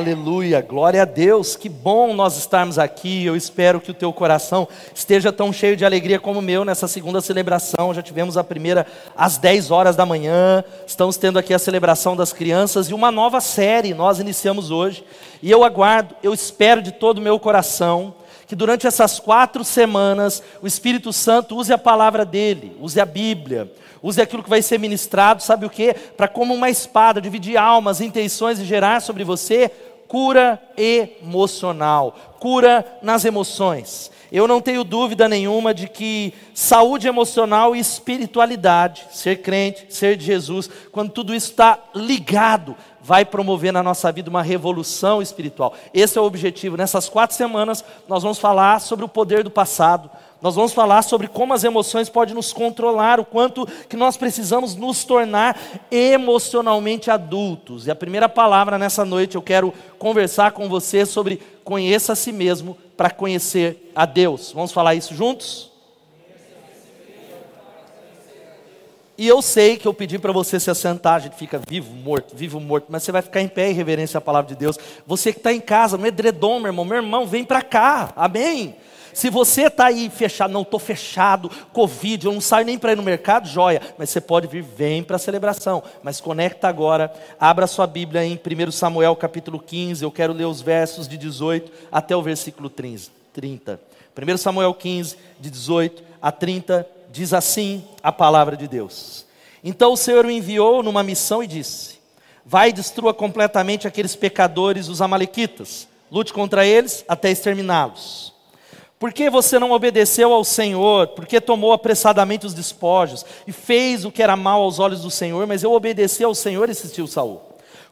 Aleluia, glória a Deus, que bom nós estarmos aqui. Eu espero que o teu coração esteja tão cheio de alegria como o meu nessa segunda celebração. Já tivemos a primeira às 10 horas da manhã, estamos tendo aqui a celebração das crianças e uma nova série nós iniciamos hoje. E eu aguardo, eu espero de todo o meu coração que durante essas quatro semanas o Espírito Santo use a palavra dele, use a Bíblia, Use aquilo que vai ser ministrado, sabe o que? Para como uma espada, dividir almas, intenções e gerar sobre você cura emocional, cura nas emoções. Eu não tenho dúvida nenhuma de que saúde emocional e espiritualidade, ser crente, ser de Jesus, quando tudo isso está ligado, vai promover na nossa vida uma revolução espiritual. Esse é o objetivo. Nessas quatro semanas, nós vamos falar sobre o poder do passado, nós vamos falar sobre como as emoções podem nos controlar, o quanto que nós precisamos nos tornar emocionalmente adultos. E a primeira palavra nessa noite eu quero conversar com você sobre conheça a si mesmo para conhecer a Deus. Vamos falar isso juntos? E eu sei que eu pedi para você se assentar, a gente fica vivo, morto, vivo, morto, mas você vai ficar em pé em reverência à palavra de Deus. Você que está em casa, no edredom, meu irmão, meu irmão, vem para cá, amém? Se você está aí fechado, não estou fechado, Covid, eu não saio nem para ir no mercado, joia. Mas você pode vir, vem para a celebração. Mas conecta agora, abra sua Bíblia em 1 Samuel capítulo 15. Eu quero ler os versos de 18 até o versículo 30. 1 Samuel 15, de 18 a 30, diz assim a palavra de Deus. Então o Senhor o enviou numa missão e disse: Vai e destrua completamente aqueles pecadores, os Amalequitas. Lute contra eles até exterminá-los. Por que você não obedeceu ao Senhor? Por que tomou apressadamente os despojos e fez o que era mal aos olhos do Senhor? Mas eu obedeci ao Senhor, insistiu Saul.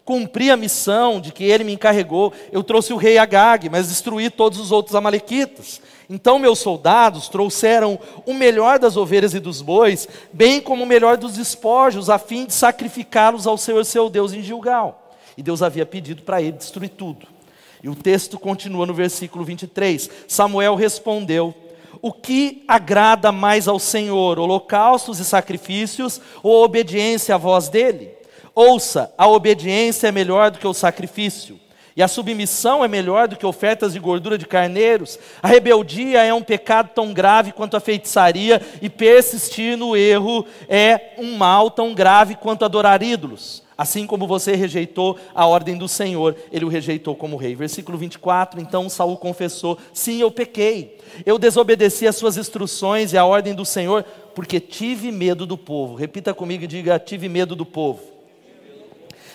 Cumpri a missão de que ele me encarregou. Eu trouxe o rei Agag, mas destruí todos os outros amalequitas. Então meus soldados trouxeram o melhor das ovelhas e dos bois, bem como o melhor dos despojos, a fim de sacrificá-los ao Senhor seu Deus em Gilgal. E Deus havia pedido para ele destruir tudo. E o texto continua no versículo 23. Samuel respondeu: O que agrada mais ao Senhor, holocaustos e sacrifícios ou obediência à voz dele? Ouça, a obediência é melhor do que o sacrifício, e a submissão é melhor do que ofertas de gordura de carneiros. A rebeldia é um pecado tão grave quanto a feitiçaria, e persistir no erro é um mal tão grave quanto adorar ídolos. Assim como você rejeitou a ordem do Senhor, ele o rejeitou como rei. Versículo 24, então Saul confessou: Sim, eu pequei. Eu desobedeci as suas instruções e a ordem do Senhor, porque tive medo do povo. Repita comigo e diga: tive medo do povo.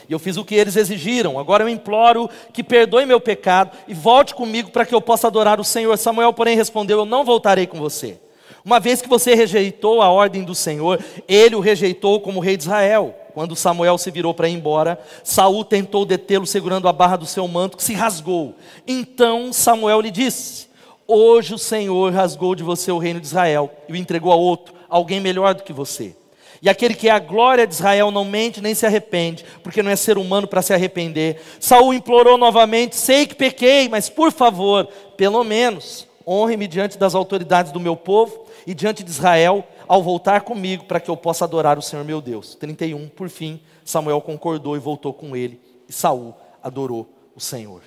E eu fiz o que eles exigiram. Agora eu imploro que perdoe meu pecado e volte comigo para que eu possa adorar o Senhor. Samuel, porém, respondeu: Eu não voltarei com você. Uma vez que você rejeitou a ordem do Senhor, ele o rejeitou como rei de Israel. Quando Samuel se virou para ir embora, Saul tentou detê-lo segurando a barra do seu manto, que se rasgou. Então Samuel lhe disse: Hoje o Senhor rasgou de você o reino de Israel e o entregou a outro, alguém melhor do que você. E aquele que é a glória de Israel não mente nem se arrepende, porque não é ser humano para se arrepender. Saul implorou novamente: Sei que pequei, mas por favor, pelo menos honre-me diante das autoridades do meu povo e diante de Israel, ao voltar comigo para que eu possa adorar o Senhor meu Deus. 31, por fim, Samuel concordou e voltou com ele, e Saul adorou o Senhor.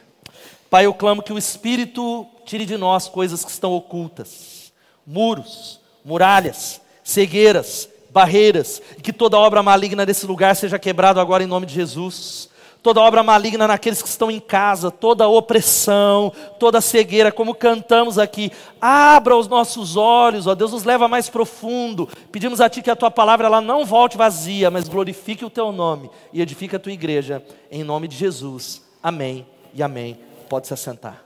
Pai, eu clamo que o Espírito tire de nós coisas que estão ocultas, muros, muralhas, cegueiras, barreiras, e que toda obra maligna desse lugar seja quebrada agora em nome de Jesus toda obra maligna naqueles que estão em casa, toda opressão, toda cegueira, como cantamos aqui. Abra os nossos olhos, ó Deus, nos leva mais profundo. Pedimos a Ti que a Tua palavra ela não volte vazia, mas glorifique o Teu nome e edifique a Tua igreja, em nome de Jesus. Amém e amém. Pode se assentar.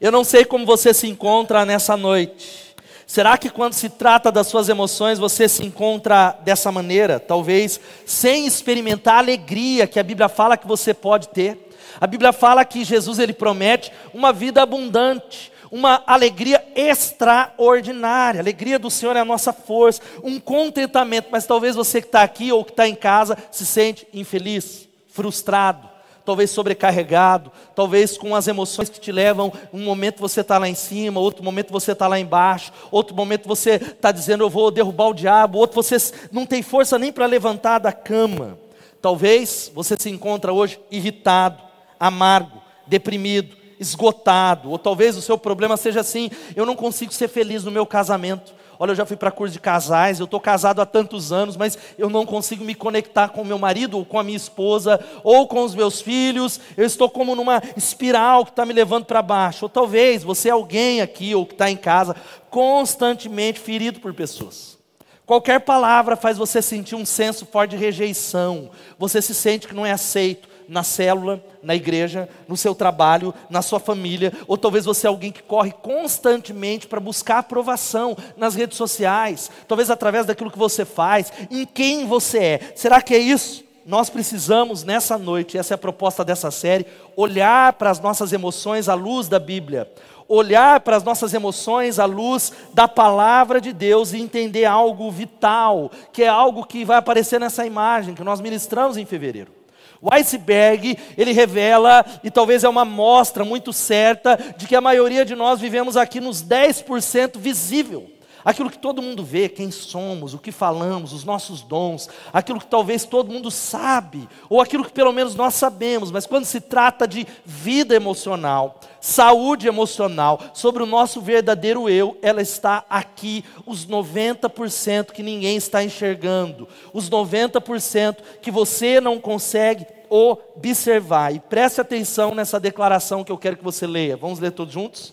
Eu não sei como você se encontra nessa noite. Será que quando se trata das suas emoções você se encontra dessa maneira, talvez sem experimentar a alegria que a Bíblia fala que você pode ter? A Bíblia fala que Jesus ele promete uma vida abundante, uma alegria extraordinária. A alegria do Senhor é a nossa força, um contentamento. Mas talvez você que está aqui ou que está em casa se sente infeliz, frustrado, talvez sobrecarregado, talvez com as emoções que te levam, um momento você está lá em cima, outro momento você está lá embaixo, outro momento você está dizendo eu vou derrubar o diabo, outro você não tem força nem para levantar da cama. Talvez você se encontra hoje irritado, amargo, deprimido, esgotado, ou talvez o seu problema seja assim: eu não consigo ser feliz no meu casamento. Olha, eu já fui para curso de casais, eu estou casado há tantos anos, mas eu não consigo me conectar com meu marido, ou com a minha esposa, ou com os meus filhos. Eu estou como numa espiral que está me levando para baixo. Ou talvez você é alguém aqui, ou que está em casa, constantemente ferido por pessoas. Qualquer palavra faz você sentir um senso forte de rejeição. Você se sente que não é aceito na célula, na igreja, no seu trabalho, na sua família, ou talvez você é alguém que corre constantemente para buscar aprovação nas redes sociais, talvez através daquilo que você faz, em quem você é. Será que é isso? Nós precisamos nessa noite, essa é a proposta dessa série, olhar para as nossas emoções à luz da Bíblia, olhar para as nossas emoções à luz da palavra de Deus e entender algo vital, que é algo que vai aparecer nessa imagem que nós ministramos em fevereiro. O iceberg, ele revela, e talvez é uma mostra muito certa, de que a maioria de nós vivemos aqui nos 10% visível. Aquilo que todo mundo vê, quem somos, o que falamos, os nossos dons, aquilo que talvez todo mundo sabe, ou aquilo que pelo menos nós sabemos, mas quando se trata de vida emocional, saúde emocional, sobre o nosso verdadeiro eu, ela está aqui, os 90% que ninguém está enxergando, os 90% que você não consegue observar. E preste atenção nessa declaração que eu quero que você leia. Vamos ler todos juntos?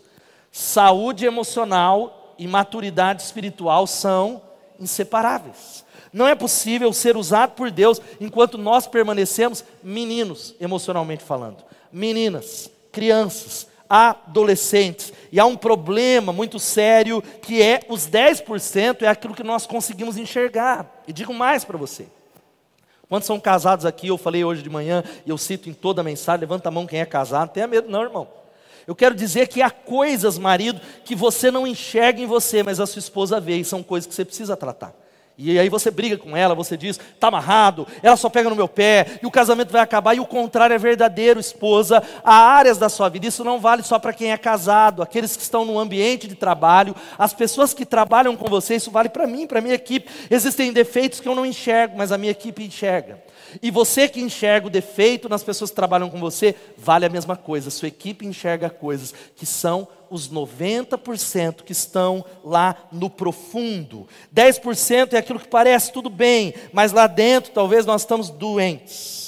Saúde emocional e maturidade espiritual são inseparáveis. Não é possível ser usado por Deus enquanto nós permanecemos meninos, emocionalmente falando, meninas, crianças, adolescentes. E há um problema muito sério que é os 10% é aquilo que nós conseguimos enxergar. E digo mais para você. Quantos são casados aqui? Eu falei hoje de manhã e eu cito em toda a mensagem: levanta a mão quem é casado, não tenha medo, não, irmão. Eu quero dizer que há coisas, marido, que você não enxerga em você, mas a sua esposa vê, e são coisas que você precisa tratar. E aí você briga com ela, você diz, está amarrado, ela só pega no meu pé, e o casamento vai acabar, e o contrário é verdadeiro, esposa. Há áreas da sua vida, isso não vale só para quem é casado, aqueles que estão no ambiente de trabalho, as pessoas que trabalham com você, isso vale para mim, para a minha equipe. Existem defeitos que eu não enxergo, mas a minha equipe enxerga. E você que enxerga o defeito nas pessoas que trabalham com você, vale a mesma coisa. Sua equipe enxerga coisas que são os 90% que estão lá no profundo. 10% é aquilo que parece tudo bem, mas lá dentro talvez nós estamos doentes.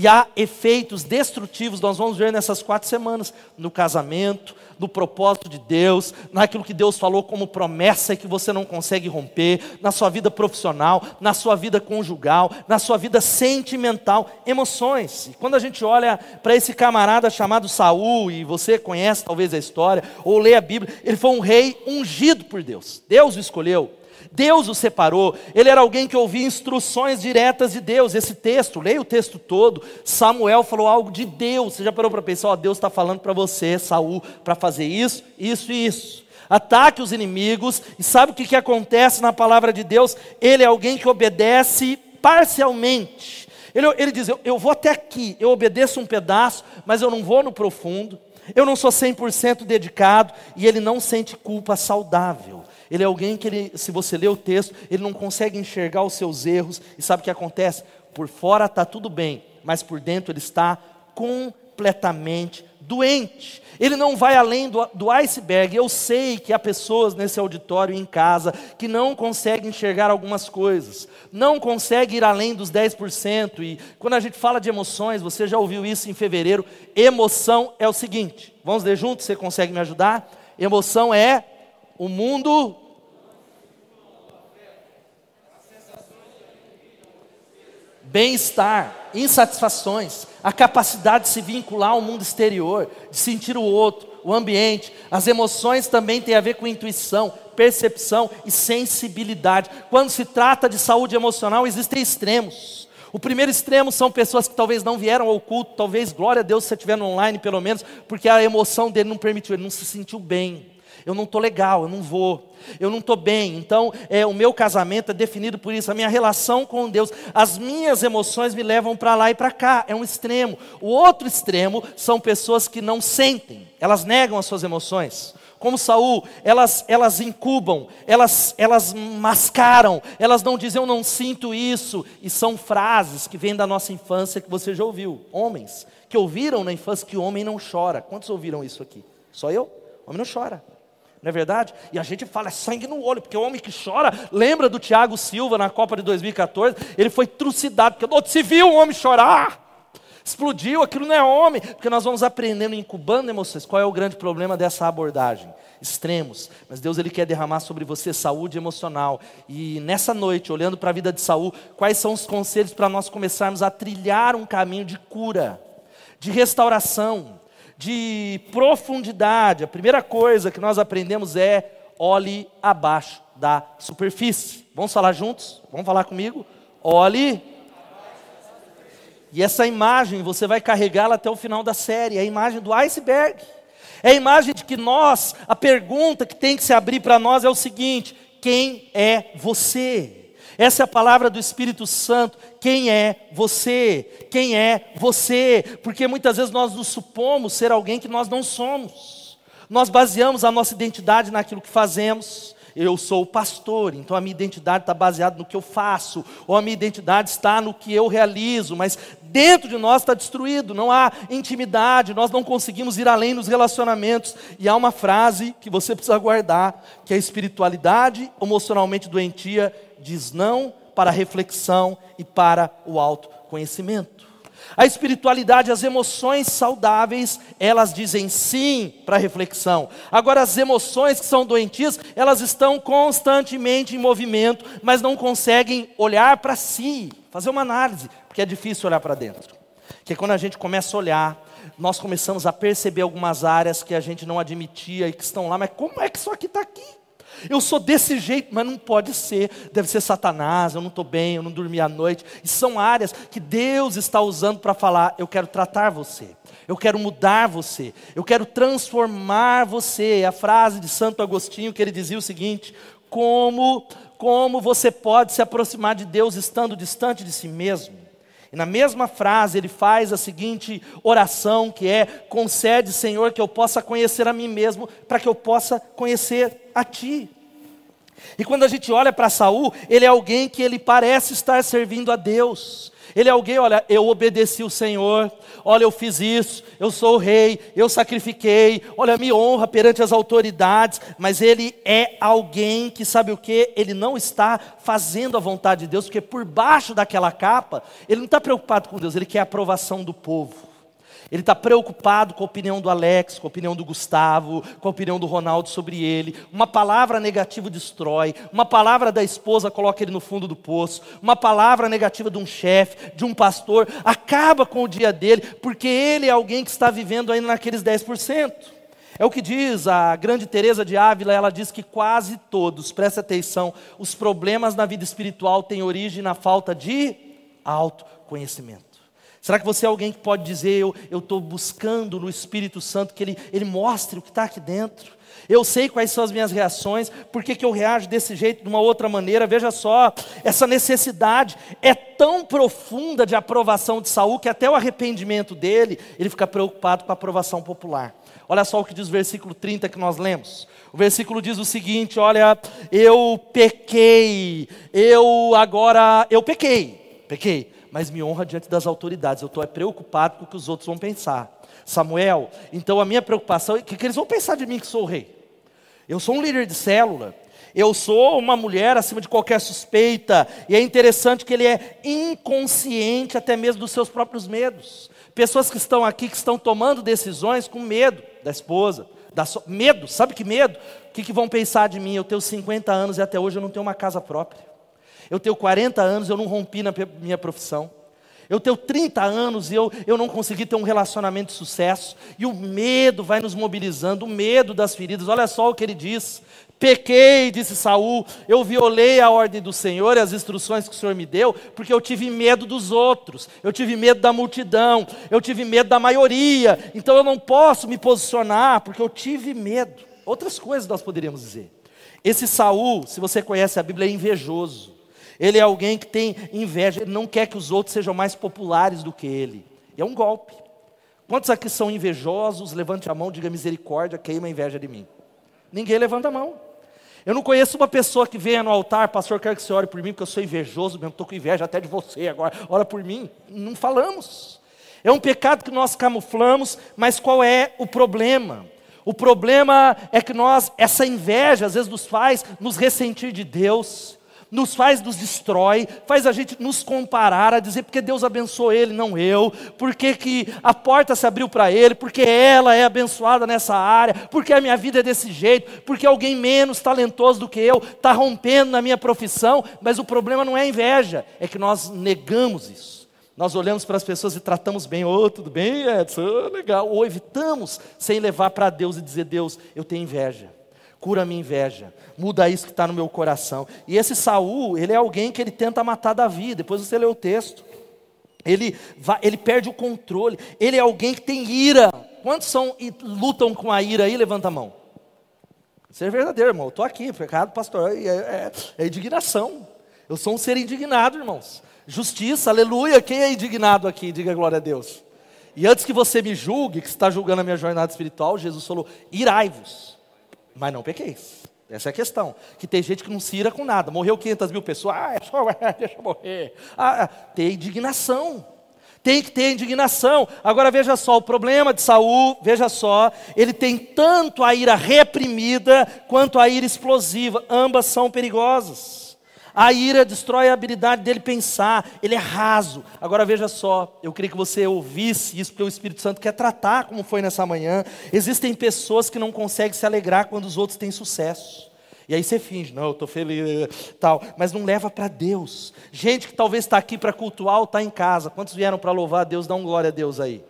E há efeitos destrutivos, nós vamos ver nessas quatro semanas, no casamento, no propósito de Deus, naquilo que Deus falou como promessa e que você não consegue romper, na sua vida profissional, na sua vida conjugal, na sua vida sentimental, emoções. E quando a gente olha para esse camarada chamado Saul, e você conhece talvez a história, ou lê a Bíblia, ele foi um rei ungido por Deus. Deus o escolheu. Deus o separou, ele era alguém que ouvia instruções diretas de Deus. Esse texto, leia o texto todo. Samuel falou algo de Deus. Você já parou para pensar, ó, Deus está falando para você, Saul, para fazer isso, isso e isso. Ataque os inimigos, e sabe o que, que acontece na palavra de Deus? Ele é alguém que obedece parcialmente. Ele, ele diz: eu, eu vou até aqui, eu obedeço um pedaço, mas eu não vou no profundo. Eu não sou 100% dedicado e ele não sente culpa saudável. Ele é alguém que, ele, se você ler o texto, ele não consegue enxergar os seus erros. E sabe o que acontece? Por fora está tudo bem, mas por dentro ele está completamente doente. Ele não vai além do, do iceberg. Eu sei que há pessoas nesse auditório em casa que não conseguem enxergar algumas coisas, não conseguem ir além dos 10%. E quando a gente fala de emoções, você já ouviu isso em fevereiro. Emoção é o seguinte: vamos ler juntos? Você consegue me ajudar? Emoção é o mundo bem-estar, insatisfações, a capacidade de se vincular ao mundo exterior, de sentir o outro, o ambiente. As emoções também têm a ver com intuição, percepção e sensibilidade. Quando se trata de saúde emocional, existem extremos. O primeiro extremo são pessoas que talvez não vieram ao culto, talvez, glória a Deus, se você estiver online pelo menos, porque a emoção dele não permitiu, ele não se sentiu bem eu não estou legal, eu não vou, eu não estou bem. Então, é, o meu casamento é definido por isso, a minha relação com Deus, as minhas emoções me levam para lá e para cá, é um extremo. O outro extremo são pessoas que não sentem, elas negam as suas emoções. como Saul, elas, elas incubam, elas, elas mascaram, elas não dizem eu não sinto isso, e são frases que vêm da nossa infância que você já ouviu. Homens que ouviram na infância que o homem não chora. Quantos ouviram isso aqui? Só eu? O homem não chora. Não é verdade? E a gente fala, é sangue no olho, porque o homem que chora, lembra do Thiago Silva na Copa de 2014? Ele foi trucidado, porque se viu um homem chorar. Explodiu, aquilo não é homem, porque nós vamos aprendendo, incubando emoções. Qual é o grande problema dessa abordagem? Extremos. Mas Deus ele quer derramar sobre você saúde emocional. E nessa noite, olhando para a vida de Saul, quais são os conselhos para nós começarmos a trilhar um caminho de cura, de restauração, de profundidade, a primeira coisa que nós aprendemos é olhe abaixo da superfície. Vamos falar juntos? Vamos falar comigo? Olhe. E essa imagem você vai carregá-la até o final da série, é a imagem do iceberg. É a imagem de que nós, a pergunta que tem que se abrir para nós é o seguinte: quem é você? Essa é a palavra do Espírito Santo. Quem é você? Quem é você? Porque muitas vezes nós nos supomos ser alguém que nós não somos. Nós baseamos a nossa identidade naquilo que fazemos. Eu sou o pastor, então a minha identidade está baseada no que eu faço, ou a minha identidade está no que eu realizo, mas dentro de nós está destruído, não há intimidade, nós não conseguimos ir além nos relacionamentos. E há uma frase que você precisa guardar, que a espiritualidade emocionalmente doentia diz não para a reflexão e para o autoconhecimento. A espiritualidade, as emoções saudáveis, elas dizem sim para a reflexão. Agora, as emoções que são doentias, elas estão constantemente em movimento, mas não conseguem olhar para si, fazer uma análise, porque é difícil olhar para dentro. Porque quando a gente começa a olhar, nós começamos a perceber algumas áreas que a gente não admitia e que estão lá, mas como é que isso aqui está aqui? Eu sou desse jeito, mas não pode ser. Deve ser Satanás, eu não estou bem, eu não dormi à noite. E são áreas que Deus está usando para falar: eu quero tratar você, eu quero mudar você, eu quero transformar você. É a frase de Santo Agostinho que ele dizia o seguinte: como, como você pode se aproximar de Deus estando distante de si mesmo? E na mesma frase ele faz a seguinte oração que é: concede, Senhor, que eu possa conhecer a mim mesmo, para que eu possa conhecer a ti. E quando a gente olha para Saul, ele é alguém que ele parece estar servindo a Deus. Ele é alguém, olha, eu obedeci o Senhor, olha, eu fiz isso, eu sou o rei, eu sacrifiquei, olha, me honra perante as autoridades, mas ele é alguém que sabe o que? Ele não está fazendo a vontade de Deus, porque por baixo daquela capa, ele não está preocupado com Deus, ele quer a aprovação do povo. Ele está preocupado com a opinião do Alex, com a opinião do Gustavo, com a opinião do Ronaldo sobre ele. Uma palavra negativa destrói. Uma palavra da esposa coloca ele no fundo do poço. Uma palavra negativa de um chefe, de um pastor, acaba com o dia dele, porque ele é alguém que está vivendo ainda naqueles 10%. É o que diz a grande Teresa de Ávila, ela diz que quase todos, presta atenção, os problemas na vida espiritual têm origem na falta de autoconhecimento. Será que você é alguém que pode dizer, eu estou buscando no Espírito Santo que ele, ele mostre o que está aqui dentro? Eu sei quais são as minhas reações, por que, que eu reajo desse jeito, de uma outra maneira. Veja só, essa necessidade é tão profunda de aprovação de Saul que até o arrependimento dele, ele fica preocupado com a aprovação popular. Olha só o que diz o versículo 30 que nós lemos. O versículo diz o seguinte: olha, eu pequei, eu agora, eu pequei, pequei mas me honra diante das autoridades. Eu estou preocupado com o que os outros vão pensar. Samuel, então a minha preocupação é que, que eles vão pensar de mim que sou o rei. Eu sou um líder de célula. Eu sou uma mulher acima de qualquer suspeita. E é interessante que ele é inconsciente até mesmo dos seus próprios medos. Pessoas que estão aqui, que estão tomando decisões com medo da esposa. Da so... Medo, sabe que medo? O que, que vão pensar de mim? Eu tenho 50 anos e até hoje eu não tenho uma casa própria. Eu tenho 40 anos eu não rompi na minha profissão. Eu tenho 30 anos e eu, eu não consegui ter um relacionamento de sucesso. E o medo vai nos mobilizando, o medo das feridas. Olha só o que ele diz. Pequei, disse Saul, eu violei a ordem do Senhor e as instruções que o Senhor me deu, porque eu tive medo dos outros, eu tive medo da multidão, eu tive medo da maioria, então eu não posso me posicionar, porque eu tive medo. Outras coisas nós poderíamos dizer. Esse Saul, se você conhece a Bíblia, é invejoso. Ele é alguém que tem inveja, ele não quer que os outros sejam mais populares do que ele. É um golpe. Quantos aqui são invejosos? Levante a mão, diga misericórdia, queima a inveja de mim. Ninguém levanta a mão. Eu não conheço uma pessoa que venha no altar, pastor, quero que você ore por mim, porque eu sou invejoso mesmo, estou com inveja até de você agora, ora por mim. Não falamos. É um pecado que nós camuflamos, mas qual é o problema? O problema é que nós, essa inveja às vezes nos faz nos ressentir de Deus, nos faz, nos destrói, faz a gente nos comparar, a dizer porque Deus abençoou ele, não eu, porque que a porta se abriu para ele, porque ela é abençoada nessa área, porque a minha vida é desse jeito, porque alguém menos talentoso do que eu está rompendo na minha profissão, mas o problema não é a inveja, é que nós negamos isso. Nós olhamos para as pessoas e tratamos bem, ô, oh, tudo bem, Edson, oh, legal, ou evitamos sem levar para Deus e dizer, Deus, eu tenho inveja. Cura a minha inveja, muda isso que está no meu coração. E esse Saul, ele é alguém que ele tenta matar Davi. Depois você lê o texto. Ele, vai, ele perde o controle. Ele é alguém que tem ira. Quantos são e lutam com a ira aí? Levanta a mão. Isso é verdadeiro, irmão. Estou aqui, pecado, pastor, é, é, é indignação. Eu sou um ser indignado, irmãos. Justiça, aleluia. Quem é indignado aqui? Diga glória a Deus. E antes que você me julgue, que está julgando a minha jornada espiritual, Jesus falou: irai-vos mas não pequeis. Essa é a questão. Que tem gente que não se ira com nada. Morreu 500 mil pessoas, ah, é só, deixa eu morrer. Ah, tem indignação. Tem que ter indignação. Agora veja só, o problema de Saul, veja só, ele tem tanto a ira reprimida quanto a ira explosiva. Ambas são perigosas. A ira destrói a habilidade dele pensar, ele é raso. Agora veja só, eu queria que você ouvisse isso, porque o Espírito Santo quer tratar, como foi nessa manhã. Existem pessoas que não conseguem se alegrar quando os outros têm sucesso. E aí você finge, não, eu estou feliz, tal, mas não leva para Deus. Gente que talvez está aqui para cultuar ou está em casa. Quantos vieram para louvar a Deus? Dá um glória a Deus aí.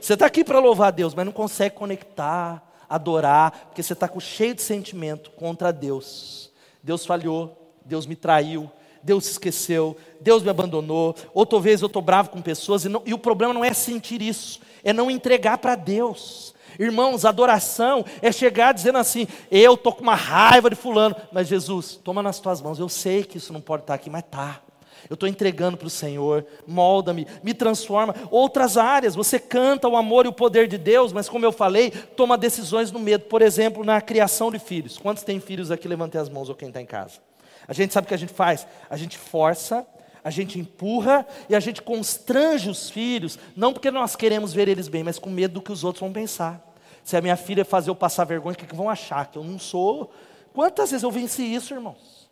Você está aqui para louvar a Deus, mas não consegue conectar, adorar, porque você está cheio de sentimento contra Deus. Deus falhou, Deus me traiu, Deus se esqueceu, Deus me abandonou, ou talvez eu estou bravo com pessoas, e, não, e o problema não é sentir isso, é não entregar para Deus. Irmãos, adoração é chegar dizendo assim: eu estou com uma raiva de fulano, mas Jesus, toma nas tuas mãos, eu sei que isso não pode estar aqui, mas está. Eu estou entregando para o Senhor, molda-me, me transforma. Outras áreas, você canta o amor e o poder de Deus, mas como eu falei, toma decisões no medo. Por exemplo, na criação de filhos. Quantos têm filhos aqui? Levantei as mãos, ou quem está em casa. A gente sabe o que a gente faz? A gente força, a gente empurra e a gente constrange os filhos, não porque nós queremos ver eles bem, mas com medo do que os outros vão pensar. Se a minha filha fazer eu passar vergonha, o que, que vão achar? Que eu não sou. Quantas vezes eu venci isso, irmãos?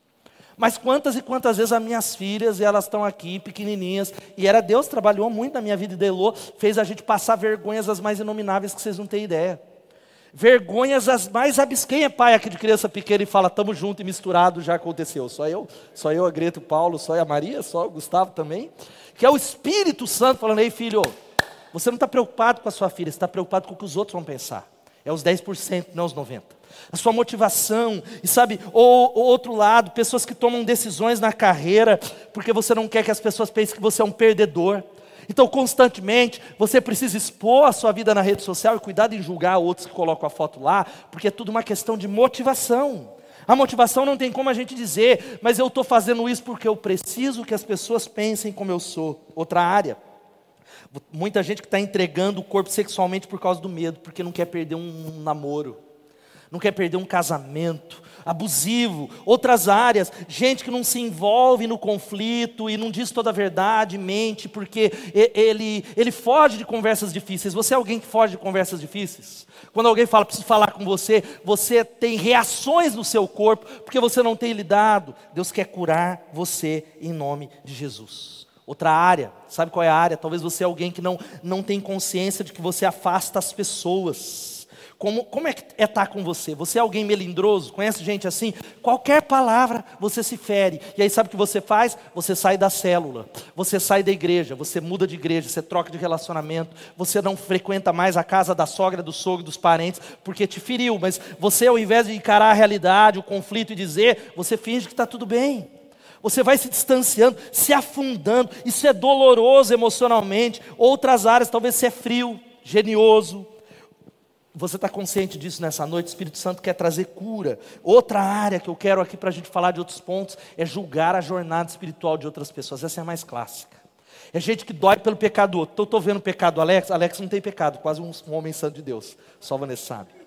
Mas quantas e quantas vezes as minhas filhas, e elas estão aqui, pequenininhas, e era Deus trabalhou muito na minha vida e Delô, fez a gente passar vergonhas as mais inomináveis que vocês não têm ideia vergonhas as mais. Quem é pai aqui de criança pequena e fala, estamos juntos e misturado, já aconteceu? Só eu, só eu, a Greta, o Paulo, só a Maria, só o Gustavo também. Que é o Espírito Santo falando, ei filho, você não está preocupado com a sua filha, você está preocupado com o que os outros vão pensar. É os 10%, não os 90%. A sua motivação, e sabe, ou, ou outro lado, pessoas que tomam decisões na carreira, porque você não quer que as pessoas pensem que você é um perdedor. Então, constantemente, você precisa expor a sua vida na rede social e cuidado em julgar outros que colocam a foto lá, porque é tudo uma questão de motivação. A motivação não tem como a gente dizer, mas eu estou fazendo isso porque eu preciso que as pessoas pensem como eu sou. Outra área. Muita gente que está entregando o corpo sexualmente por causa do medo, porque não quer perder um namoro, não quer perder um casamento, abusivo, outras áreas, gente que não se envolve no conflito e não diz toda a verdade, mente, porque ele, ele foge de conversas difíceis. Você é alguém que foge de conversas difíceis? Quando alguém fala, preciso falar com você, você tem reações no seu corpo, porque você não tem lidado. Deus quer curar você em nome de Jesus. Outra área, sabe qual é a área? Talvez você é alguém que não, não tem consciência de que você afasta as pessoas. Como, como é que é estar com você? Você é alguém melindroso? Conhece gente assim? Qualquer palavra você se fere. E aí sabe o que você faz? Você sai da célula, você sai da igreja, você muda de igreja, você troca de relacionamento, você não frequenta mais a casa da sogra, do sogro, dos parentes, porque te feriu. Mas você, ao invés de encarar a realidade, o conflito e dizer, você finge que está tudo bem. Você vai se distanciando, se afundando. Isso é doloroso emocionalmente. Outras áreas, talvez você é frio, genioso, você está consciente disso nessa noite? O Espírito Santo quer trazer cura. Outra área que eu quero aqui para a gente falar de outros pontos é julgar a jornada espiritual de outras pessoas. Essa é a mais clássica. É gente que dói pelo pecado do outro. Estou vendo o pecado do Alex. Alex não tem pecado, quase um, um homem santo de Deus. Só Vanessa sabe.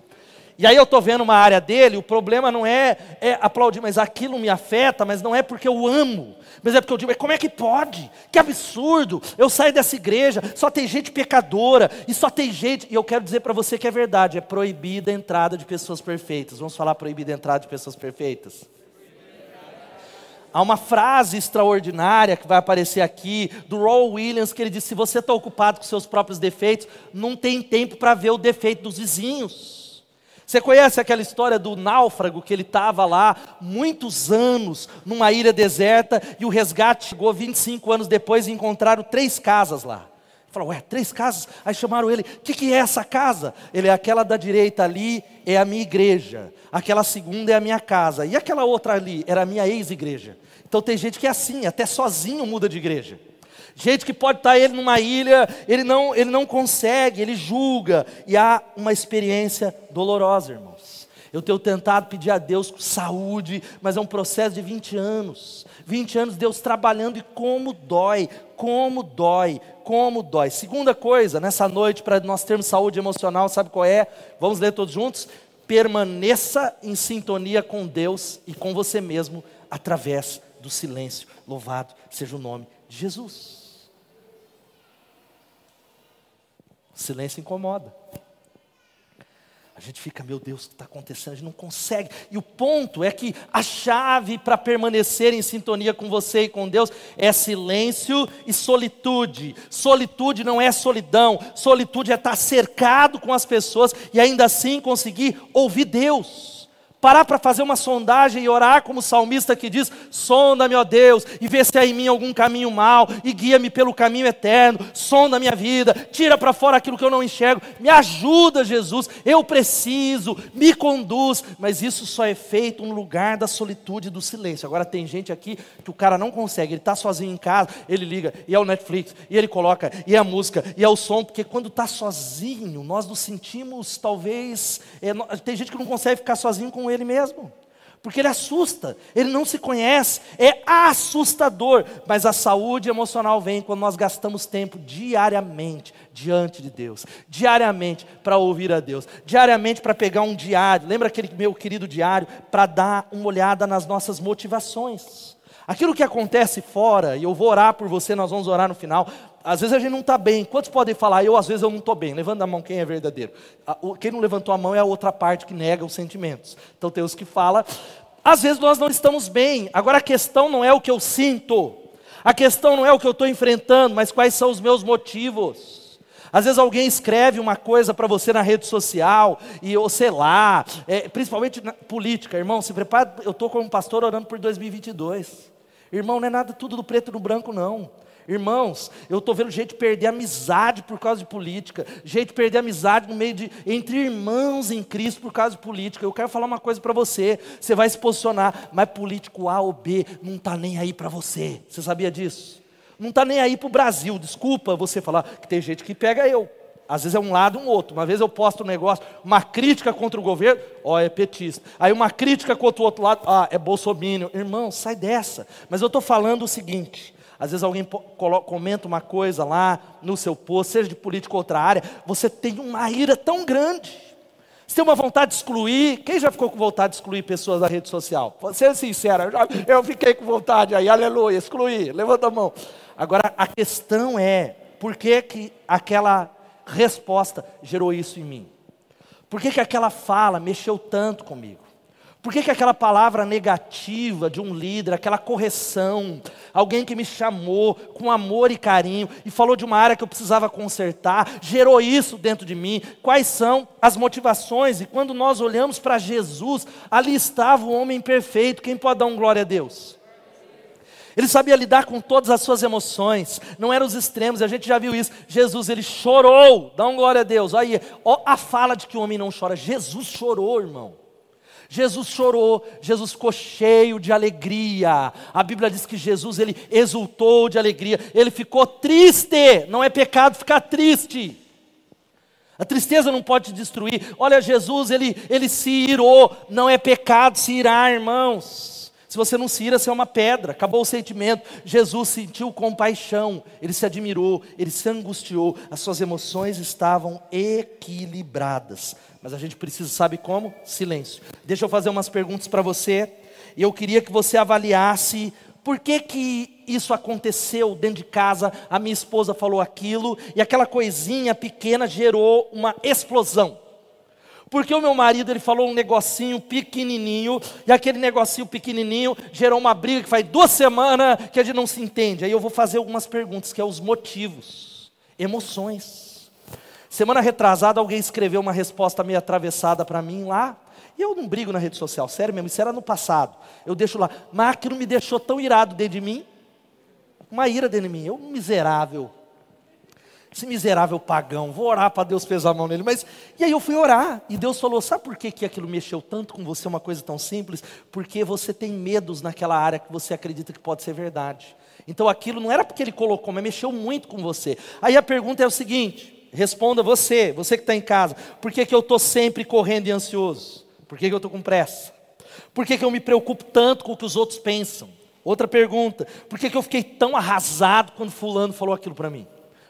E aí eu estou vendo uma área dele, o problema não é, é aplaudir, mas aquilo me afeta, mas não é porque eu amo, mas é porque eu digo, como é que pode? Que absurdo! Eu saio dessa igreja, só tem gente pecadora, e só tem gente, e eu quero dizer para você que é verdade, é proibida a entrada de pessoas perfeitas. Vamos falar proibida a entrada de pessoas perfeitas? Há uma frase extraordinária que vai aparecer aqui, do Roy Williams, que ele diz: se você está ocupado com seus próprios defeitos, não tem tempo para ver o defeito dos vizinhos. Você conhece aquela história do náufrago que ele estava lá muitos anos numa ilha deserta e o resgate chegou 25 anos depois e encontraram três casas lá. Falou, ué, três casas? Aí chamaram ele, o que, que é essa casa? Ele aquela da direita ali, é a minha igreja. Aquela segunda é a minha casa. E aquela outra ali era a minha ex-igreja. Então tem gente que é assim, até sozinho muda de igreja. Gente que pode estar ele numa ilha, ele não, ele não consegue, ele julga. E há uma experiência dolorosa, irmãos. Eu tenho tentado pedir a Deus saúde, mas é um processo de 20 anos. 20 anos Deus trabalhando e como dói, como dói, como dói. Segunda coisa, nessa noite, para nós termos saúde emocional, sabe qual é? Vamos ler todos juntos? Permaneça em sintonia com Deus e com você mesmo através do silêncio. Louvado seja o nome de Jesus. Silêncio incomoda. A gente fica, meu Deus, o que está acontecendo? A gente não consegue. E o ponto é que a chave para permanecer em sintonia com você e com Deus é silêncio e solitude. Solitude não é solidão, solitude é estar cercado com as pessoas e ainda assim conseguir ouvir Deus parar para fazer uma sondagem e orar como o salmista que diz: sonda-me, ó Deus, e vê se há em mim algum caminho mau, e guia-me pelo caminho eterno, sonda minha vida, tira para fora aquilo que eu não enxergo, me ajuda, Jesus, eu preciso, me conduz, mas isso só é feito no lugar da solitude e do silêncio. Agora tem gente aqui que o cara não consegue, ele está sozinho em casa, ele liga, e é o Netflix, e ele coloca, e é a música, e é o som, porque quando está sozinho, nós nos sentimos talvez. É, tem gente que não consegue ficar sozinho com ele mesmo. Porque ele assusta, ele não se conhece, é assustador. Mas a saúde emocional vem quando nós gastamos tempo diariamente diante de Deus, diariamente para ouvir a Deus, diariamente para pegar um diário. Lembra aquele meu querido diário? Para dar uma olhada nas nossas motivações. Aquilo que acontece fora, e eu vou orar por você, nós vamos orar no final, às vezes a gente não está bem. Quantos podem falar, eu às vezes eu não estou bem? Levanta a mão quem é verdadeiro. Quem não levantou a mão é a outra parte que nega os sentimentos. Então tem os que falam. Às vezes nós não estamos bem. Agora a questão não é o que eu sinto. A questão não é o que eu estou enfrentando, mas quais são os meus motivos. Às vezes alguém escreve uma coisa para você na rede social, e ou sei lá, é, principalmente na política, irmão, se prepara, eu estou como pastor orando por 2022. Irmão, não é nada tudo do preto do branco, não. Irmãos, eu estou vendo gente perder amizade por causa de política, gente perder amizade no meio de entre irmãos em Cristo por causa de política. Eu quero falar uma coisa para você: você vai se posicionar, mas político A ou B não está nem aí para você. Você sabia disso? Não está nem aí para o Brasil. Desculpa você falar que tem gente que pega eu. Às vezes é um lado um outro. Uma vez eu posto um negócio, uma crítica contra o governo, ó, é petista. Aí uma crítica contra o outro lado, ah, é bolsomínio. Irmão, sai dessa. Mas eu estou falando o seguinte: às vezes alguém comenta uma coisa lá no seu post, seja de política ou outra área, você tem uma ira tão grande. Você tem uma vontade de excluir. Quem já ficou com vontade de excluir pessoas da rede social? Ser sincero, eu, já, eu fiquei com vontade aí, aleluia, excluir, levanta a mão. Agora, a questão é, por que, que aquela resposta gerou isso em mim? Por que, que aquela fala mexeu tanto comigo? Por que, que aquela palavra negativa de um líder, aquela correção, alguém que me chamou com amor e carinho e falou de uma área que eu precisava consertar, gerou isso dentro de mim? Quais são as motivações? E quando nós olhamos para Jesus, ali estava o homem perfeito. Quem pode dar um glória a Deus? Ele sabia lidar com todas as suas emoções, não eram os extremos, a gente já viu isso. Jesus, ele chorou, dá um glória a Deus. Olha aí, ó, a fala de que o homem não chora. Jesus chorou, irmão. Jesus chorou, Jesus ficou cheio de alegria. A Bíblia diz que Jesus ele exultou de alegria. Ele ficou triste. Não é pecado ficar triste. A tristeza não pode te destruir. Olha, Jesus ele ele se irou. Não é pecado se irar, irmãos. Se você não se ira, você é uma pedra. Acabou o sentimento. Jesus sentiu compaixão, ele se admirou, ele se angustiou. As suas emoções estavam equilibradas. Mas a gente precisa, sabe como? Silêncio. Deixa eu fazer umas perguntas para você. E eu queria que você avaliasse por que, que isso aconteceu dentro de casa, a minha esposa falou aquilo, e aquela coisinha pequena gerou uma explosão. Porque o meu marido ele falou um negocinho pequenininho, e aquele negocinho pequenininho gerou uma briga que faz duas semanas que a gente não se entende. Aí eu vou fazer algumas perguntas, que é os motivos, emoções. Semana retrasada alguém escreveu uma resposta meio atravessada para mim lá, e eu não brigo na rede social, sério mesmo, isso era no passado. Eu deixo lá, mas aquilo me deixou tão irado dentro de mim, uma ira dentro de mim, eu miserável. Esse miserável pagão, vou orar para Deus pesar a mão nele. Mas, e aí eu fui orar, e Deus falou: sabe por que, que aquilo mexeu tanto com você, uma coisa tão simples? Porque você tem medos naquela área que você acredita que pode ser verdade. Então aquilo não era porque ele colocou, mas mexeu muito com você. Aí a pergunta é o seguinte: responda você, você que está em casa, por que, que eu estou sempre correndo e ansioso? Por que, que eu estou com pressa? Por que, que eu me preocupo tanto com o que os outros pensam? Outra pergunta: por que, que eu fiquei tão arrasado quando Fulano falou aquilo para mim?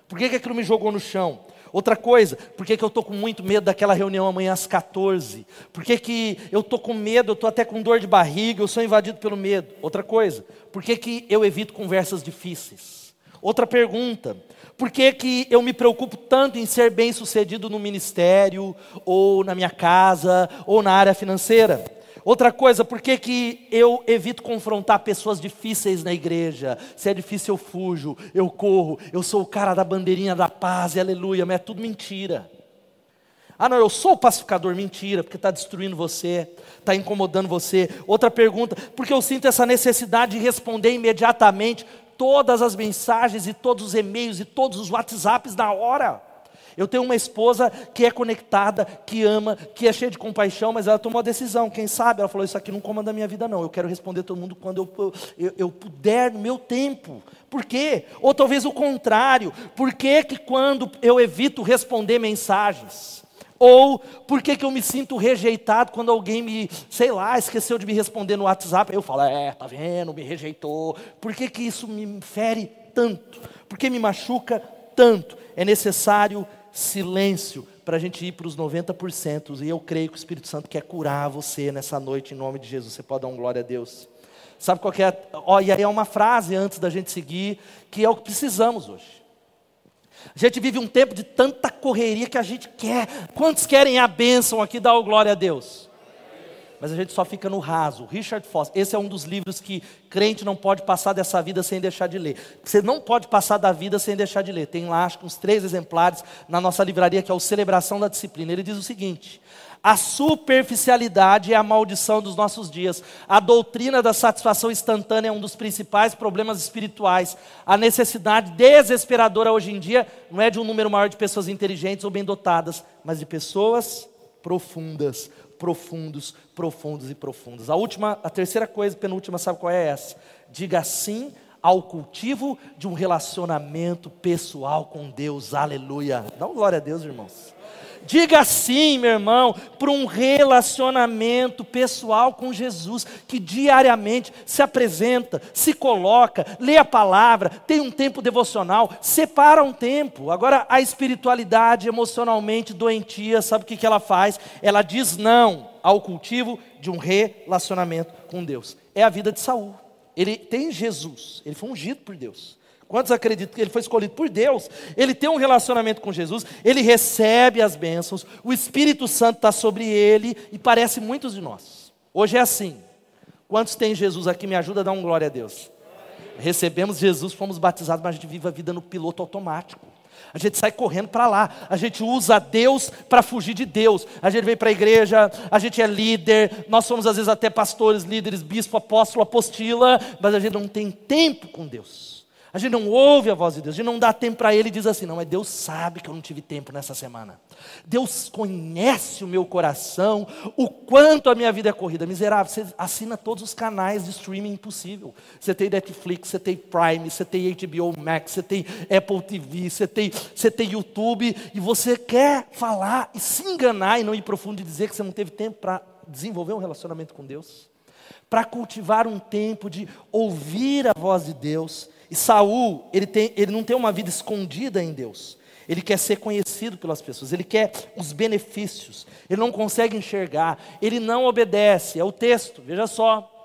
Por que, que aquilo me jogou no chão? Outra coisa, por que, que eu estou com muito medo daquela reunião amanhã às 14? Por que, que eu estou com medo, eu estou até com dor de barriga, eu sou invadido pelo medo? Outra coisa, por que, que eu evito conversas difíceis? Outra pergunta, por que, que eu me preocupo tanto em ser bem sucedido no ministério, ou na minha casa, ou na área financeira? Outra coisa, por que, que eu evito confrontar pessoas difíceis na igreja? Se é difícil, eu fujo, eu corro, eu sou o cara da bandeirinha da paz, e aleluia, mas é tudo mentira. Ah, não, eu sou o pacificador, mentira, porque está destruindo você, está incomodando você. Outra pergunta, porque eu sinto essa necessidade de responder imediatamente todas as mensagens e todos os e-mails e todos os WhatsApps na hora. Eu tenho uma esposa que é conectada, que ama, que é cheia de compaixão, mas ela tomou a decisão. Quem sabe? Ela falou: Isso aqui não comanda a minha vida, não. Eu quero responder todo mundo quando eu, eu, eu puder, no meu tempo. Por quê? Ou talvez o contrário. Por que, que quando eu evito responder mensagens? Ou por que, que eu me sinto rejeitado quando alguém me, sei lá, esqueceu de me responder no WhatsApp? Eu falo, é, tá vendo, me rejeitou. Por que, que isso me fere tanto? Por que me machuca tanto? É necessário silêncio para a gente ir para os 90%. E eu creio que o Espírito Santo quer curar você nessa noite, em nome de Jesus. Você pode dar um glória a Deus. Sabe qual é? Ó, e aí é uma frase antes da gente seguir, que é o que precisamos hoje. A gente vive um tempo de tanta correria que a gente quer. Quantos querem a bênção aqui? Dá o glória a Deus mas a gente só fica no raso. Richard Foster, esse é um dos livros que crente não pode passar dessa vida sem deixar de ler. Você não pode passar da vida sem deixar de ler. Tem lá, acho que uns três exemplares na nossa livraria, que é o Celebração da Disciplina. Ele diz o seguinte: a superficialidade é a maldição dos nossos dias. A doutrina da satisfação instantânea é um dos principais problemas espirituais. A necessidade desesperadora hoje em dia não é de um número maior de pessoas inteligentes ou bem dotadas, mas de pessoas profundas, profundos, profundos e profundos. A última, a terceira coisa, penúltima, sabe qual é essa? Diga sim ao cultivo de um relacionamento pessoal com Deus. Aleluia. Dá uma glória a Deus, irmãos. Diga sim, meu irmão, para um relacionamento pessoal com Jesus, que diariamente se apresenta, se coloca, lê a palavra, tem um tempo devocional, separa um tempo. Agora, a espiritualidade emocionalmente doentia, sabe o que, que ela faz? Ela diz não ao cultivo de um relacionamento com Deus. É a vida de Saul. Ele tem Jesus, ele foi ungido por Deus. Quantos acreditam que ele foi escolhido por Deus? Ele tem um relacionamento com Jesus, ele recebe as bênçãos, o Espírito Santo está sobre ele e parece muitos de nós. Hoje é assim. Quantos tem Jesus aqui? Me ajuda a dar um glória a Deus. Recebemos Jesus, fomos batizados, mas a gente vive a vida no piloto automático. A gente sai correndo para lá. A gente usa Deus para fugir de Deus. A gente vem para a igreja, a gente é líder, nós somos às vezes até pastores, líderes, bispo, apóstolo, apostila, mas a gente não tem tempo com Deus. A gente não ouve a voz de Deus, a gente não dá tempo para Ele e diz assim: não, mas Deus sabe que eu não tive tempo nessa semana. Deus conhece o meu coração, o quanto a minha vida é corrida. Miserável, você assina todos os canais de streaming possível. Você tem Netflix, você tem Prime, você tem HBO Max, você tem Apple TV, você tem, você tem YouTube, e você quer falar e se enganar e não ir profundo e dizer que você não teve tempo para desenvolver um relacionamento com Deus. para cultivar um tempo de ouvir a voz de Deus. E Saul, ele, tem, ele não tem uma vida escondida em Deus. Ele quer ser conhecido pelas pessoas, ele quer os benefícios, ele não consegue enxergar, ele não obedece. É o texto, veja só.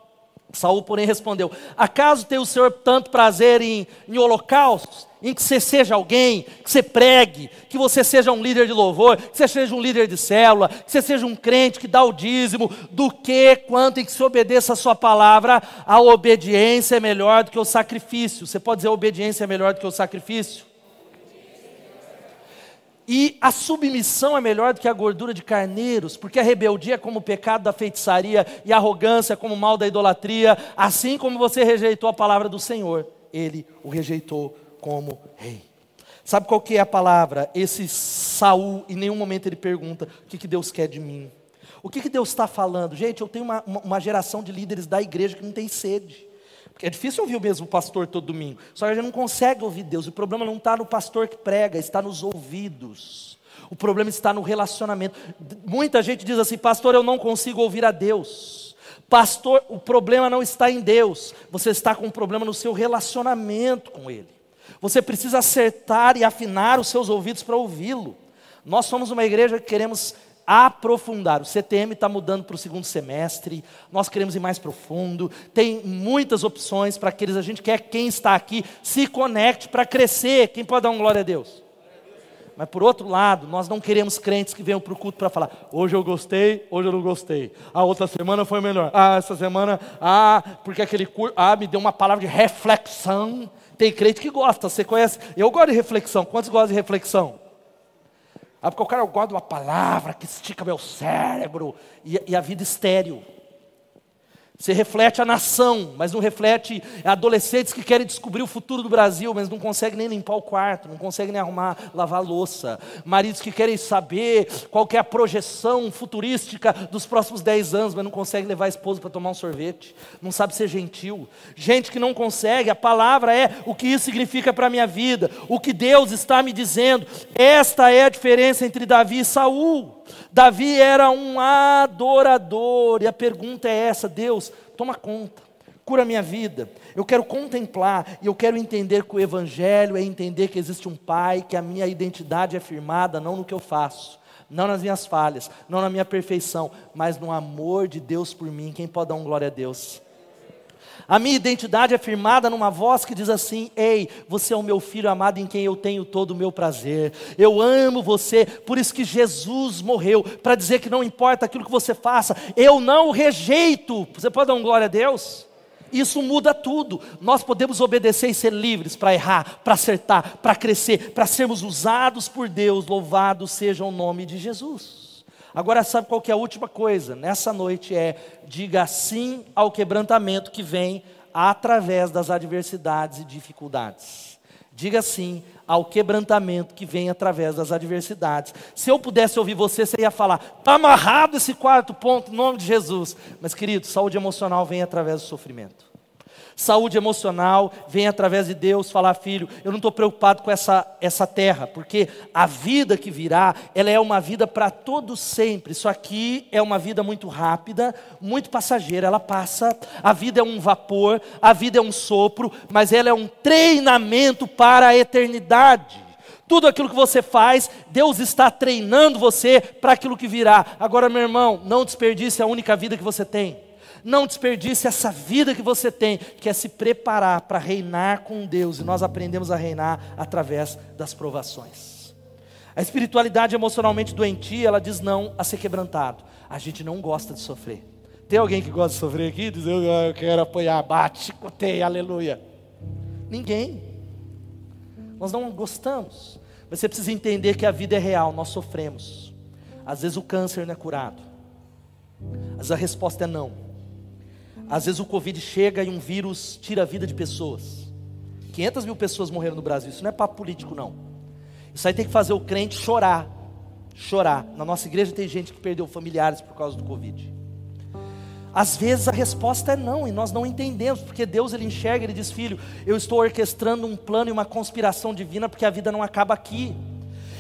Saul, porém, respondeu: Acaso tem o Senhor tanto prazer em, em holocaustos? Em que você seja alguém, que você pregue, que você seja um líder de louvor, que você seja um líder de célula, que você seja um crente que dá o dízimo, do que quanto em que se obedeça a sua palavra, a obediência é melhor do que o sacrifício. Você pode dizer a obediência é melhor do que o sacrifício? E a submissão é melhor do que a gordura de carneiros, porque a rebeldia é como o pecado da feitiçaria e a arrogância é como o mal da idolatria, assim como você rejeitou a palavra do Senhor, ele o rejeitou como rei. Sabe qual que é a palavra? Esse Saul, em nenhum momento ele pergunta o que, que Deus quer de mim. O que, que Deus está falando? Gente, eu tenho uma, uma geração de líderes da igreja que não tem sede. Porque é difícil ouvir o mesmo pastor todo domingo. Só que a gente não consegue ouvir Deus. O problema não está no pastor que prega, está nos ouvidos. O problema está no relacionamento. Muita gente diz assim, pastor, eu não consigo ouvir a Deus. Pastor, o problema não está em Deus. Você está com um problema no seu relacionamento com Ele. Você precisa acertar e afinar os seus ouvidos para ouvi-lo. Nós somos uma igreja que queremos aprofundar. O CTM está mudando para o segundo semestre, nós queremos ir mais profundo, tem muitas opções para aqueles, a gente quer que quem está aqui se conecte para crescer. Quem pode dar um glória a Deus? Mas por outro lado, nós não queremos crentes que venham para o culto para falar, hoje eu gostei, hoje eu não gostei. A outra semana foi melhor. Ah, essa semana, ah, porque aquele curso, ah, me deu uma palavra de reflexão. Tem crente que gosta, você conhece? Eu gosto de reflexão. Quantos gostam de reflexão? Ah, porque o cara de uma palavra que estica meu cérebro e, e a vida estéreo. Você reflete a nação, mas não reflete adolescentes que querem descobrir o futuro do Brasil, mas não conseguem nem limpar o quarto, não conseguem nem arrumar, lavar louça. Maridos que querem saber qual é a projeção futurística dos próximos 10 anos, mas não conseguem levar a esposa para tomar um sorvete, não sabe ser gentil. Gente que não consegue, a palavra é o que isso significa para a minha vida, o que Deus está me dizendo. Esta é a diferença entre Davi e Saul. Davi era um adorador, e a pergunta é essa: Deus, toma conta, cura minha vida. Eu quero contemplar e eu quero entender que o Evangelho é entender que existe um Pai, que a minha identidade é firmada não no que eu faço, não nas minhas falhas, não na minha perfeição, mas no amor de Deus por mim. Quem pode dar um glória a Deus? A minha identidade é firmada numa voz que diz assim: Ei, você é o meu filho amado em quem eu tenho todo o meu prazer. Eu amo você, por isso que Jesus morreu para dizer que não importa aquilo que você faça, eu não o rejeito. Você pode dar um glória a Deus? Isso muda tudo. Nós podemos obedecer e ser livres para errar, para acertar, para crescer, para sermos usados por Deus. Louvado seja o nome de Jesus. Agora, sabe qual que é a última coisa? Nessa noite é: diga sim ao quebrantamento que vem através das adversidades e dificuldades. Diga sim ao quebrantamento que vem através das adversidades. Se eu pudesse ouvir você, você ia falar: está amarrado esse quarto ponto, em nome de Jesus. Mas, querido, saúde emocional vem através do sofrimento. Saúde emocional vem através de Deus falar, filho, eu não estou preocupado com essa, essa terra, porque a vida que virá, ela é uma vida para todos sempre. Isso aqui é uma vida muito rápida, muito passageira, ela passa. A vida é um vapor, a vida é um sopro, mas ela é um treinamento para a eternidade. Tudo aquilo que você faz, Deus está treinando você para aquilo que virá. Agora, meu irmão, não desperdice a única vida que você tem. Não desperdice essa vida que você tem, que é se preparar para reinar com Deus, e nós aprendemos a reinar através das provações. A espiritualidade emocionalmente doentia, ela diz não a ser quebrantado. A gente não gosta de sofrer. Tem alguém que gosta de sofrer aqui? Diz eu, eu quero apoiar, bate, chicotei, aleluia. Ninguém. Nós não gostamos. Mas você precisa entender que a vida é real, nós sofremos. Às vezes o câncer não é curado. Vezes a resposta é não. Às vezes o Covid chega e um vírus tira a vida de pessoas. 500 mil pessoas morreram no Brasil. Isso não é papo político, não. Isso aí tem que fazer o crente chorar. Chorar. Na nossa igreja tem gente que perdeu familiares por causa do Covid. Às vezes a resposta é não, e nós não entendemos, porque Deus ele enxerga, ele diz: Filho, eu estou orquestrando um plano e uma conspiração divina, porque a vida não acaba aqui.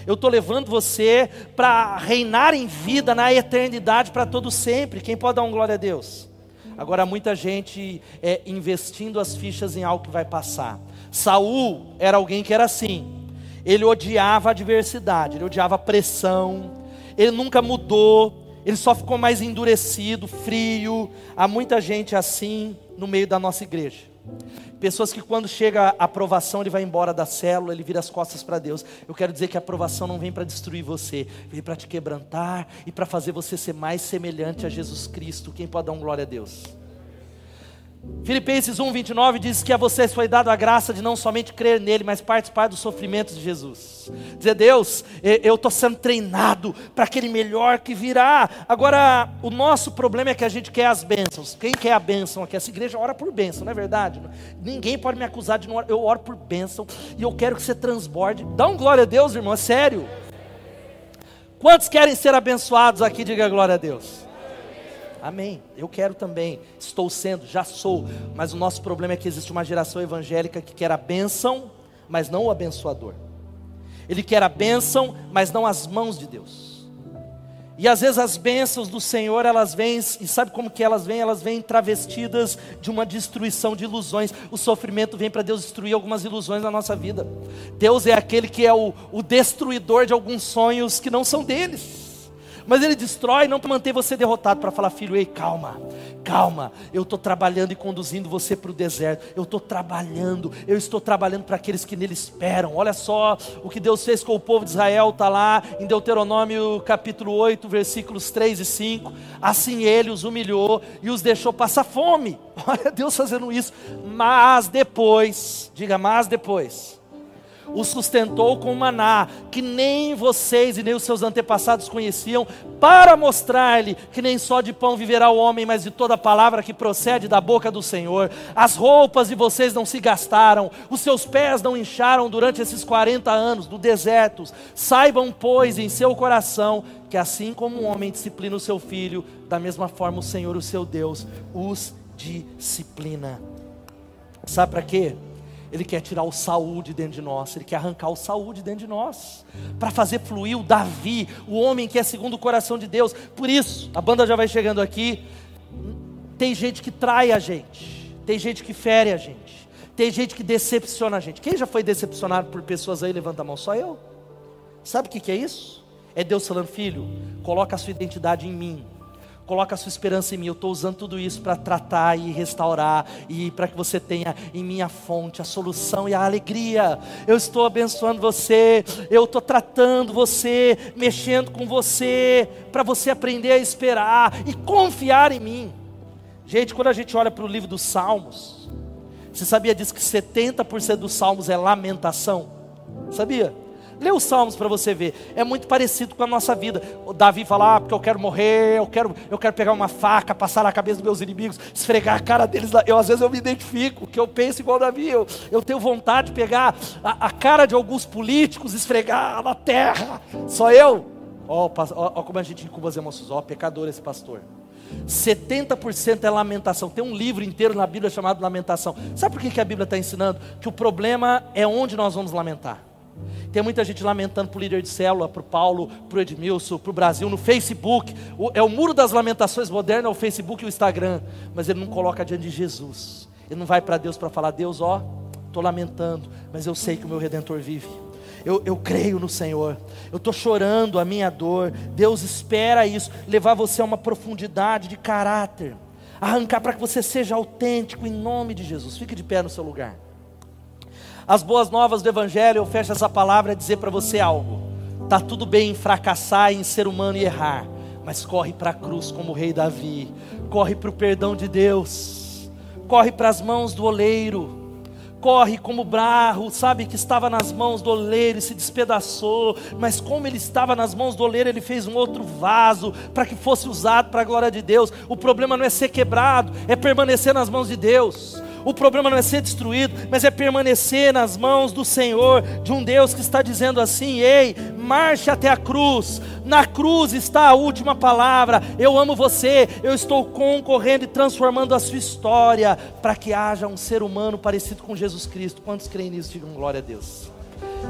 Eu estou levando você para reinar em vida na eternidade para todo sempre. Quem pode dar um glória a Deus? Agora muita gente é investindo as fichas em algo que vai passar. Saul era alguém que era assim. Ele odiava a adversidade, ele odiava a pressão, ele nunca mudou, ele só ficou mais endurecido, frio. Há muita gente assim no meio da nossa igreja. Pessoas que quando chega a aprovação, ele vai embora da célula, ele vira as costas para Deus. Eu quero dizer que a aprovação não vem para destruir você, vem para te quebrantar e para fazer você ser mais semelhante a Jesus Cristo. Quem pode dar um glória a Deus? Filipenses 1, 29 diz que a vocês foi dado a graça de não somente crer nele, mas participar dos sofrimentos de Jesus. Dizer, Deus, eu estou sendo treinado para aquele melhor que virá. Agora, o nosso problema é que a gente quer as bênçãos. Quem quer a bênção aqui? Essa igreja ora por bênção, não é verdade? Ninguém pode me acusar de não orar. Eu oro por bênção e eu quero que você transborde. Dá um glória a Deus, irmão, é sério. Quantos querem ser abençoados aqui? Diga glória a Deus. Amém. Eu quero também. Estou sendo, já sou. Mas o nosso problema é que existe uma geração evangélica que quer a bênção, mas não o abençoador. Ele quer a bênção, mas não as mãos de Deus. E às vezes as bênçãos do Senhor, elas vêm, e sabe como que elas vêm? Elas vêm travestidas de uma destruição de ilusões. O sofrimento vem para Deus destruir algumas ilusões na nossa vida. Deus é aquele que é o, o destruidor de alguns sonhos que não são deles. Mas ele destrói não para manter você derrotado, para falar, filho, ei, calma, calma, eu estou trabalhando e conduzindo você para o deserto, eu estou trabalhando, eu estou trabalhando para aqueles que nele esperam. Olha só o que Deus fez com o povo de Israel, está lá em Deuteronômio capítulo 8, versículos 3 e 5. Assim ele os humilhou e os deixou passar fome. Olha Deus fazendo isso, mas depois, diga, mas depois o sustentou com maná, que nem vocês e nem os seus antepassados conheciam, para mostrar-lhe que nem só de pão viverá o homem, mas de toda palavra que procede da boca do Senhor. As roupas de vocês não se gastaram, os seus pés não incharam durante esses 40 anos do deserto. Saibam, pois, em seu coração, que assim como um homem disciplina o seu filho, da mesma forma o Senhor, o seu Deus, os disciplina. Sabe para quê? Ele quer tirar o Saúl de dentro de nós, Ele quer arrancar o Saúl de dentro de nós, para fazer fluir o Davi, o homem que é segundo o coração de Deus. Por isso, a banda já vai chegando aqui. Tem gente que trai a gente, tem gente que fere a gente, tem gente que decepciona a gente. Quem já foi decepcionado por pessoas aí? Levanta a mão, só eu. Sabe o que é isso? É Deus falando, filho, coloca a sua identidade em mim. Coloca a sua esperança em mim. Eu estou usando tudo isso para tratar e restaurar e para que você tenha em minha fonte a solução e a alegria. Eu estou abençoando você. Eu estou tratando você, mexendo com você, para você aprender a esperar e confiar em mim. Gente, quando a gente olha para o livro dos Salmos, você sabia disso que 70% dos Salmos é lamentação? Sabia? Lê os Salmos para você ver. É muito parecido com a nossa vida. O Davi fala, ah, porque eu quero morrer, eu quero, eu quero pegar uma faca, passar na cabeça dos meus inimigos, esfregar a cara deles. Eu às vezes eu me identifico, que eu penso igual Davi. Eu, eu tenho vontade de pegar a, a cara de alguns políticos, esfregar na terra. Só eu. Ó, oh, oh, como a gente incuba as emoções. Ó, oh, pecador esse pastor. 70% é lamentação. Tem um livro inteiro na Bíblia chamado Lamentação. Sabe por que, que a Bíblia está ensinando? Que o problema é onde nós vamos lamentar. Tem muita gente lamentando para o líder de célula, para o Paulo, para o Edmilson, para o Brasil, no Facebook. O, é o muro das lamentações moderno, é o Facebook e o Instagram. Mas ele não coloca diante de Jesus. Ele não vai para Deus para falar, Deus, ó, estou lamentando, mas eu sei que o meu Redentor vive. Eu, eu, creio no Senhor, eu estou chorando a minha dor. Deus espera isso, levar você a uma profundidade de caráter, arrancar para que você seja autêntico em nome de Jesus. Fique de pé no seu lugar. As boas novas do Evangelho, eu fecho essa palavra a dizer para você algo. Tá tudo bem em fracassar, em ser humano e errar, mas corre para a cruz como o rei Davi, corre para o perdão de Deus, corre para as mãos do oleiro, corre como barro, sabe que estava nas mãos do oleiro e se despedaçou, mas como ele estava nas mãos do oleiro, ele fez um outro vaso para que fosse usado para a glória de Deus. O problema não é ser quebrado, é permanecer nas mãos de Deus. O problema não é ser destruído, mas é permanecer nas mãos do Senhor, de um Deus que está dizendo assim: ei, marche até a cruz. Na cruz está a última palavra. Eu amo você. Eu estou concorrendo e transformando a sua história para que haja um ser humano parecido com Jesus Cristo. Quantos creem nisso? Digam glória a Deus.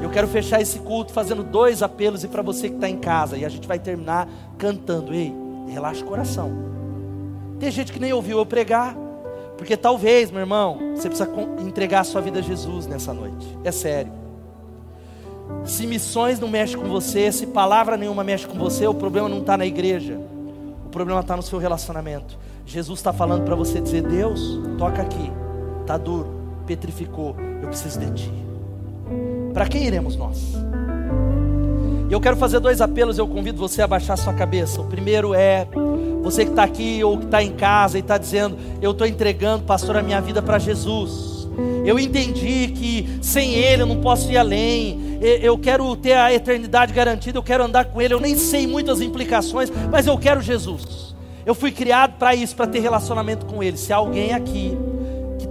Eu quero fechar esse culto fazendo dois apelos e para você que está em casa e a gente vai terminar cantando. Ei, relaxa o coração. Tem gente que nem ouviu eu pregar. Porque talvez, meu irmão, você precisa entregar a sua vida a Jesus nessa noite. É sério. Se missões não mexem com você, se palavra nenhuma mexe com você, o problema não está na igreja. O problema está no seu relacionamento. Jesus está falando para você dizer: Deus, toca aqui. Está duro, petrificou. Eu preciso de ti. Para quem iremos nós? Eu quero fazer dois apelos. Eu convido você a baixar sua cabeça. O primeiro é você que está aqui ou que está em casa e está dizendo: Eu estou entregando, pastor, a minha vida para Jesus. Eu entendi que sem Ele eu não posso ir além. Eu quero ter a eternidade garantida, eu quero andar com Ele. Eu nem sei muitas implicações, mas eu quero Jesus. Eu fui criado para isso, para ter relacionamento com Ele. Se alguém aqui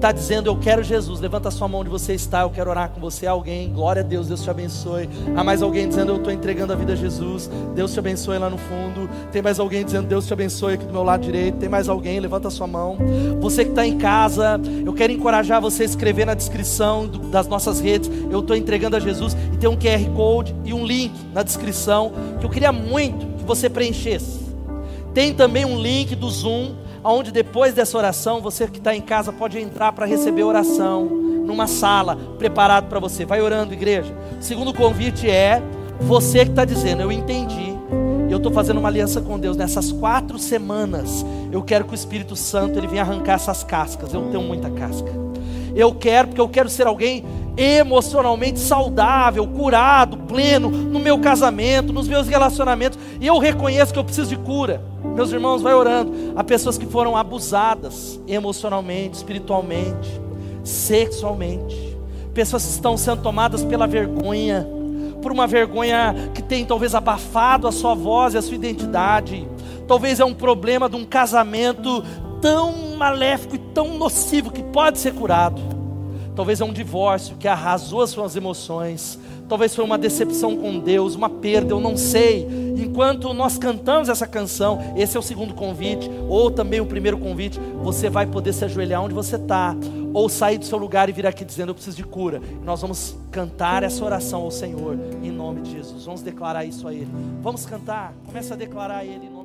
está dizendo eu quero Jesus, levanta sua mão onde você está, eu quero orar com você. Alguém, glória a Deus, Deus te abençoe. Há mais alguém dizendo eu estou entregando a vida a Jesus, Deus te abençoe lá no fundo. Tem mais alguém dizendo Deus te abençoe aqui do meu lado direito. Tem mais alguém, levanta sua mão. Você que está em casa, eu quero encorajar você a escrever na descrição do, das nossas redes. Eu estou entregando a Jesus e tem um QR Code e um link na descrição que eu queria muito que você preenchesse. Tem também um link do Zoom onde depois dessa oração, você que está em casa pode entrar para receber oração, numa sala preparado para você. Vai orando, igreja. Segundo convite é você que está dizendo, eu entendi. Eu estou fazendo uma aliança com Deus nessas quatro semanas. Eu quero que o Espírito Santo ele venha arrancar essas cascas. Eu tenho muita casca. Eu quero porque eu quero ser alguém emocionalmente saudável, curado, pleno no meu casamento, nos meus relacionamentos. E eu reconheço que eu preciso de cura. Meus irmãos, vai orando. Há pessoas que foram abusadas emocionalmente, espiritualmente, sexualmente. Pessoas que estão sendo tomadas pela vergonha, por uma vergonha que tem talvez abafado a sua voz e a sua identidade. Talvez é um problema de um casamento tão maléfico e tão nocivo que pode ser curado. Talvez é um divórcio que arrasou as suas emoções, talvez foi uma decepção com Deus, uma perda, eu não sei. Enquanto nós cantamos essa canção, esse é o segundo convite, ou também o primeiro convite, você vai poder se ajoelhar onde você está, ou sair do seu lugar e vir aqui dizendo: Eu preciso de cura. Nós vamos cantar essa oração ao Senhor, em nome de Jesus. Vamos declarar isso a Ele. Vamos cantar, comece a declarar a Ele em nome.